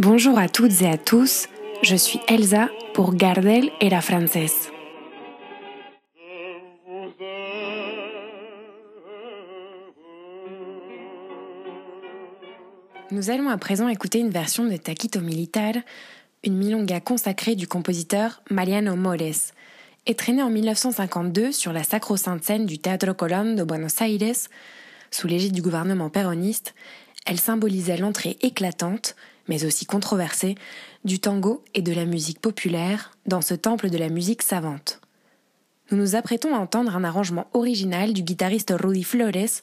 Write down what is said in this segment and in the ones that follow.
Bonjour à toutes et à tous, je suis Elsa pour Gardel et la Française. Nous allons à présent écouter une version de Taquito Militar, une milonga consacrée du compositeur Mariano Mores, traînée en 1952 sur la sacro-sainte scène du Teatro Colón de Buenos Aires, sous l'égide du gouvernement péroniste, elle symbolisait l'entrée éclatante, mais aussi controversée, du tango et de la musique populaire dans ce temple de la musique savante. Nous nous apprêtons à entendre un arrangement original du guitariste Rudy Flores,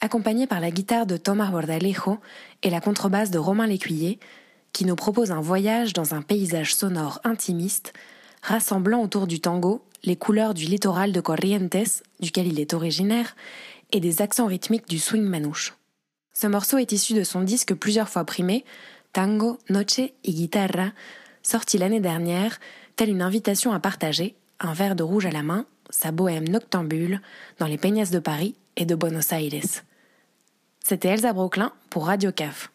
accompagné par la guitare de Tomás Bordalejo et la contrebasse de Romain Lécuyer, qui nous propose un voyage dans un paysage sonore intimiste, rassemblant autour du tango les couleurs du littoral de Corrientes, duquel il est originaire, et des accents rythmiques du swing manouche. Ce morceau est issu de son disque plusieurs fois primé, Tango, Noche y Guitarra, sorti l'année dernière, telle une invitation à partager, un verre de rouge à la main, sa bohème noctambule, dans les peignas de Paris et de Buenos Aires. C'était Elsa Broclin pour Radio CAF.